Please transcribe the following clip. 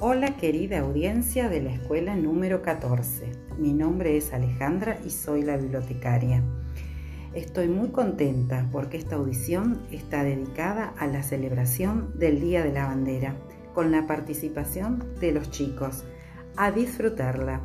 Hola querida audiencia de la escuela número 14. Mi nombre es Alejandra y soy la bibliotecaria. Estoy muy contenta porque esta audición está dedicada a la celebración del Día de la Bandera, con la participación de los chicos. A disfrutarla.